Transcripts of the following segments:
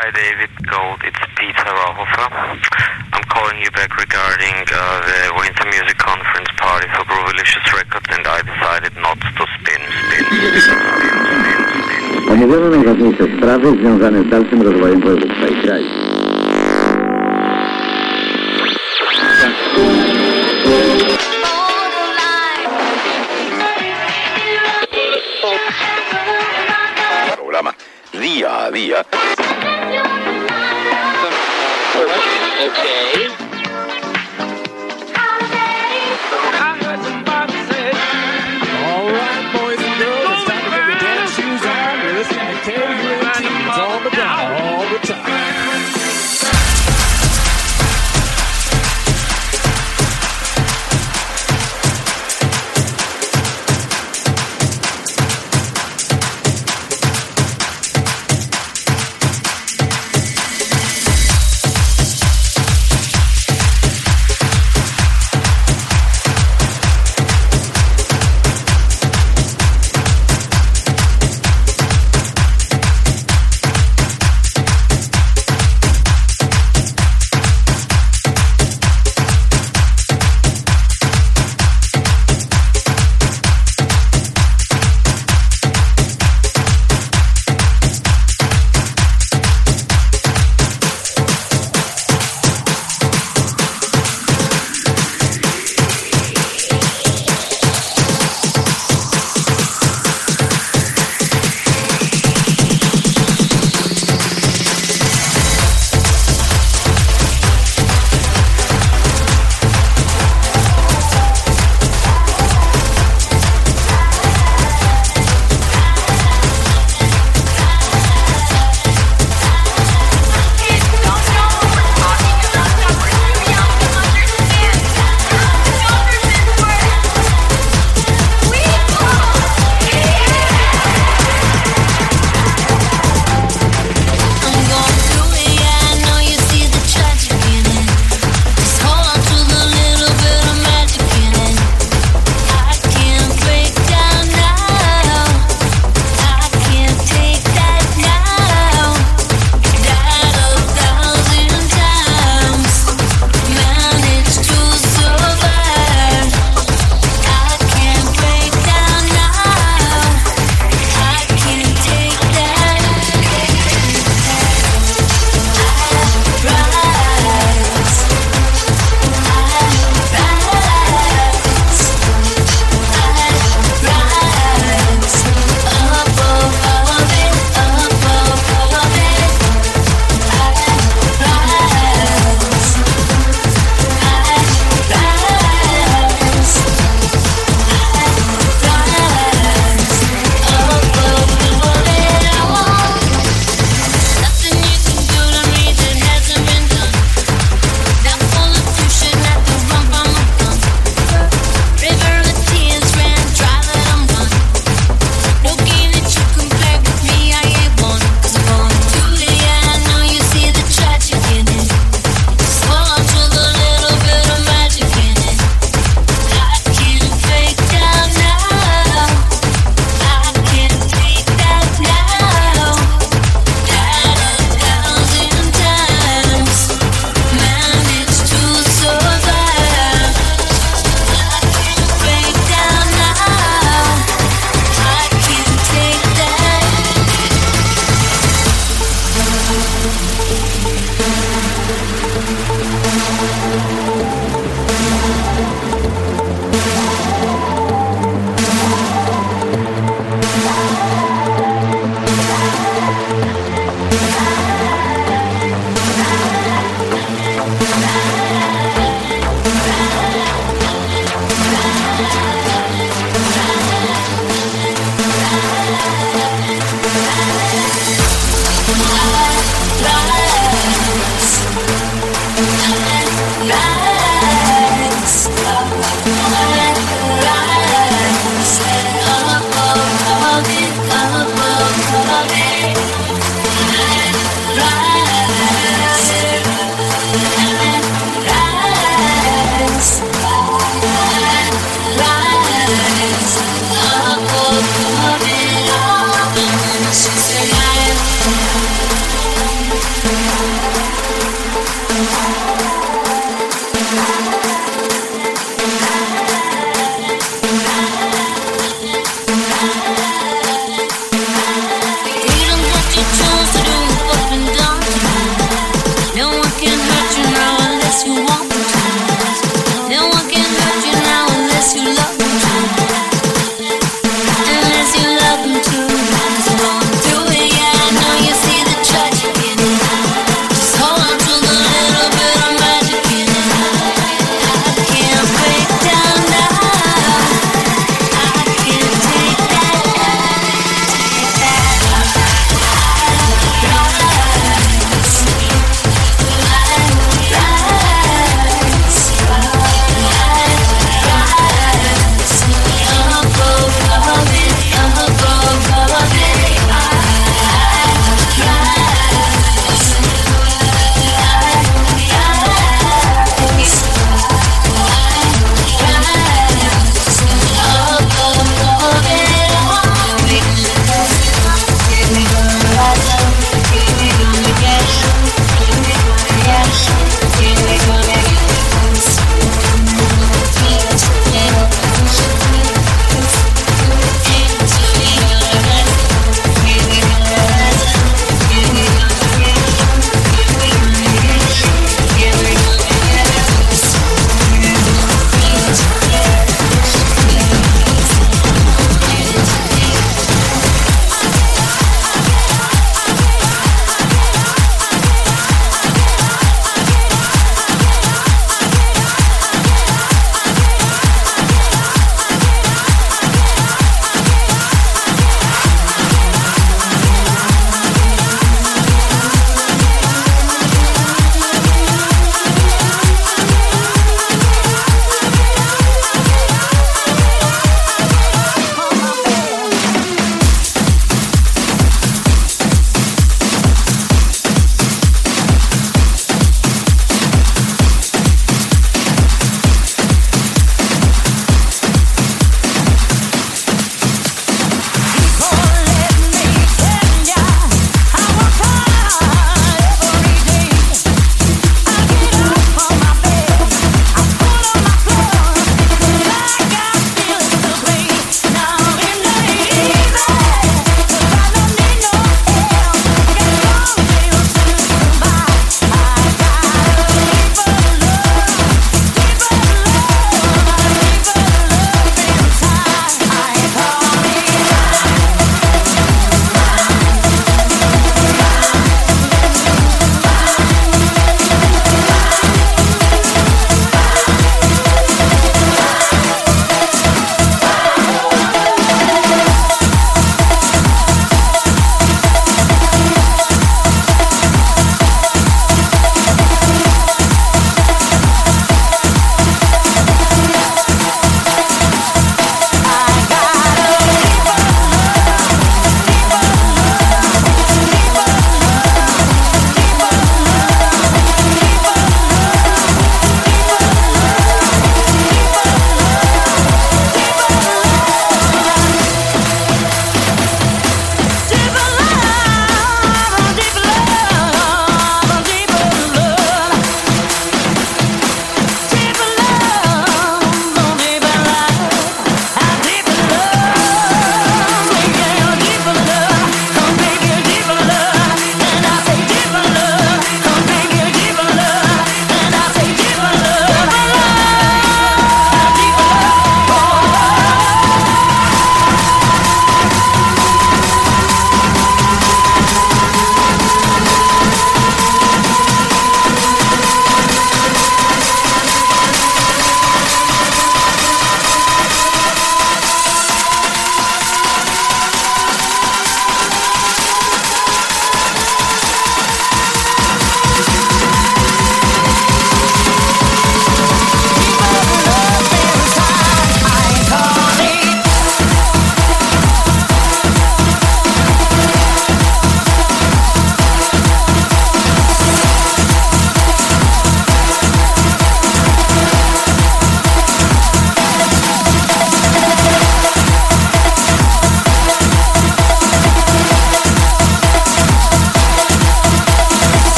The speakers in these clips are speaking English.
Hi, David Gold. It's Peter Rauhofer. I'm calling you back regarding uh, the Winter Music Conference party for Groovilicious Records, and I decided not to spin, spin, spin, spin, spin, spin. Omówione najważniejsze sprawy związane z dalszym rozwojem województwa i kraju. programa día a día.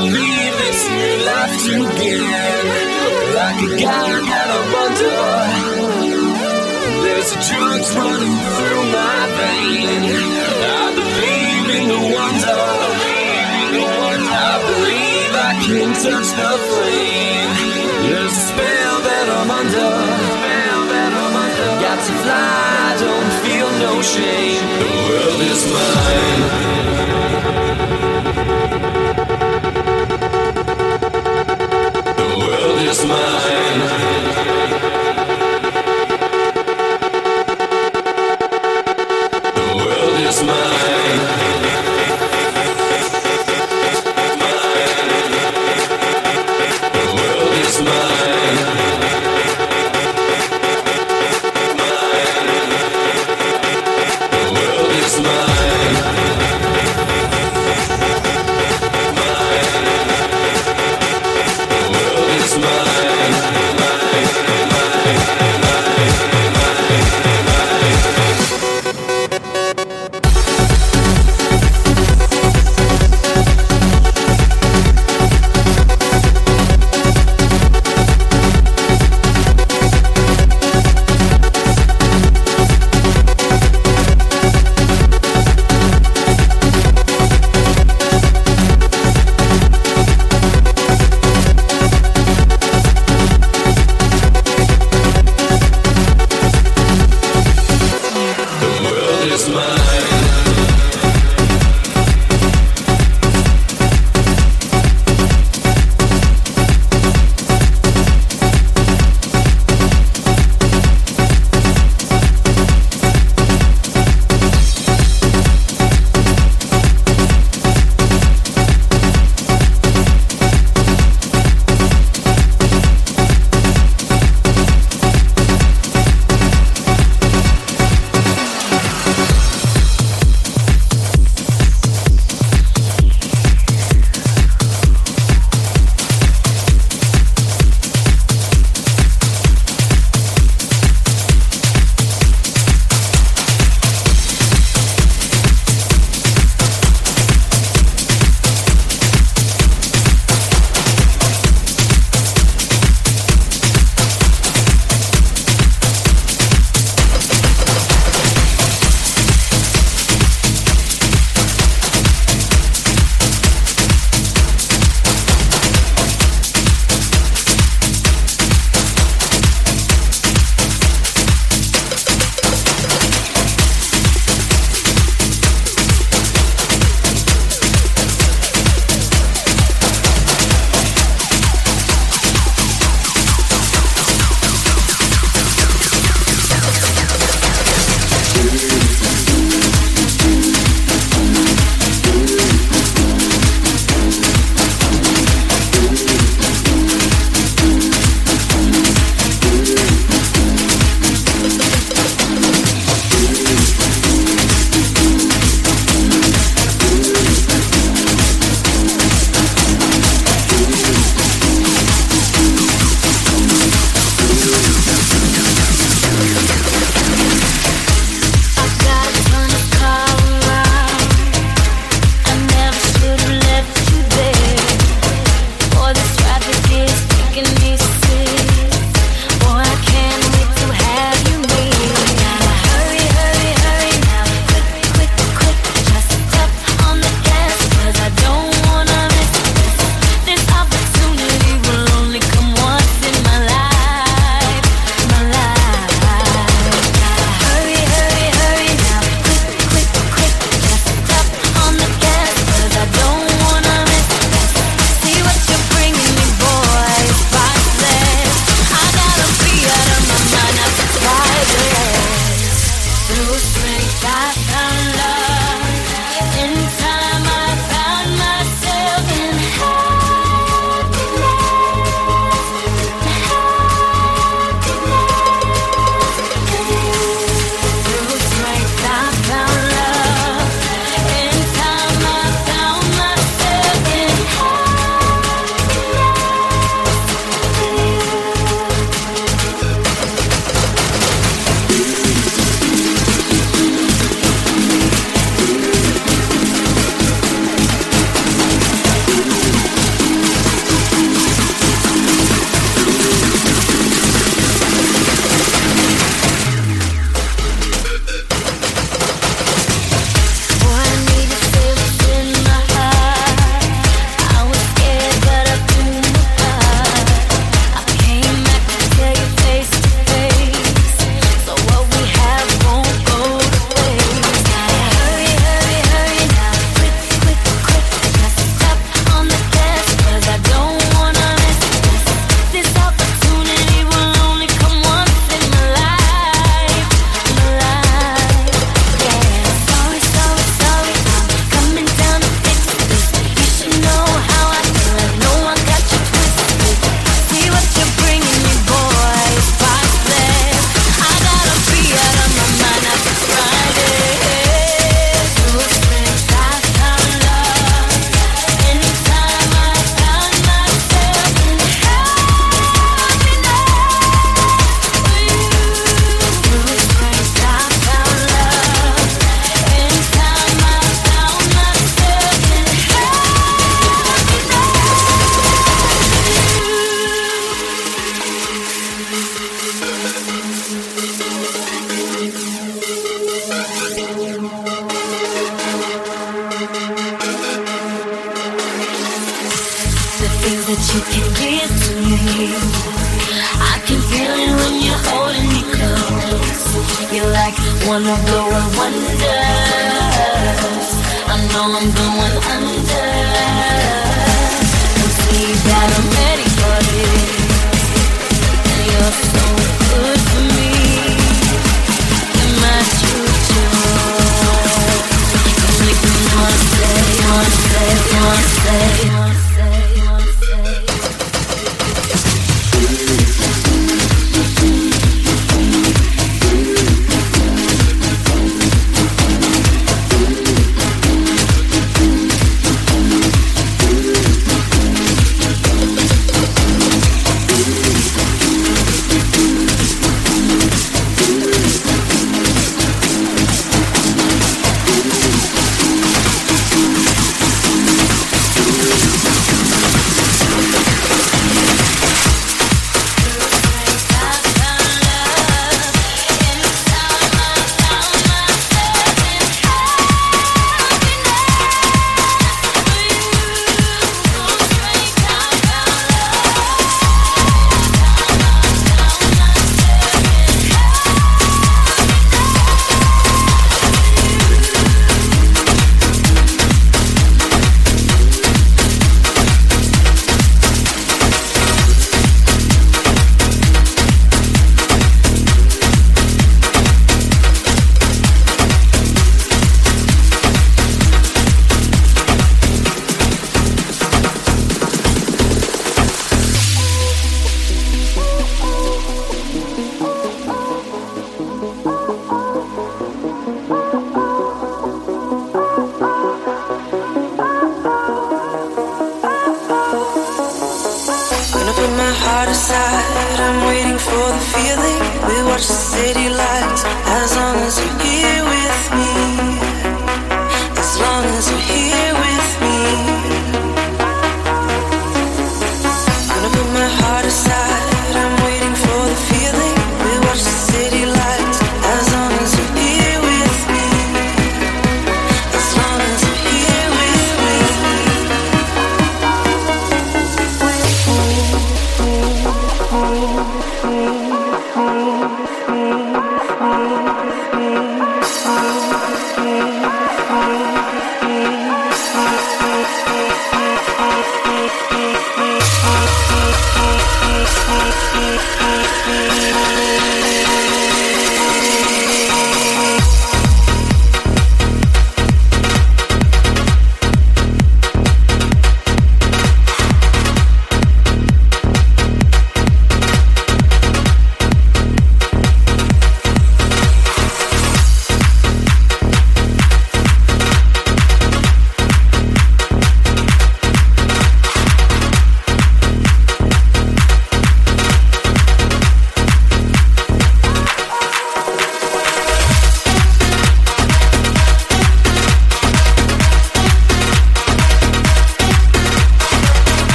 Believe this new life to give. Like a gun that I'm under. There's a drugs running through my vein. I believe in the wonder. I believe I can touch the flame. There's a spell that I'm under. Got to fly, don't feel no shame. The world is mine. Is mine.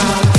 Slow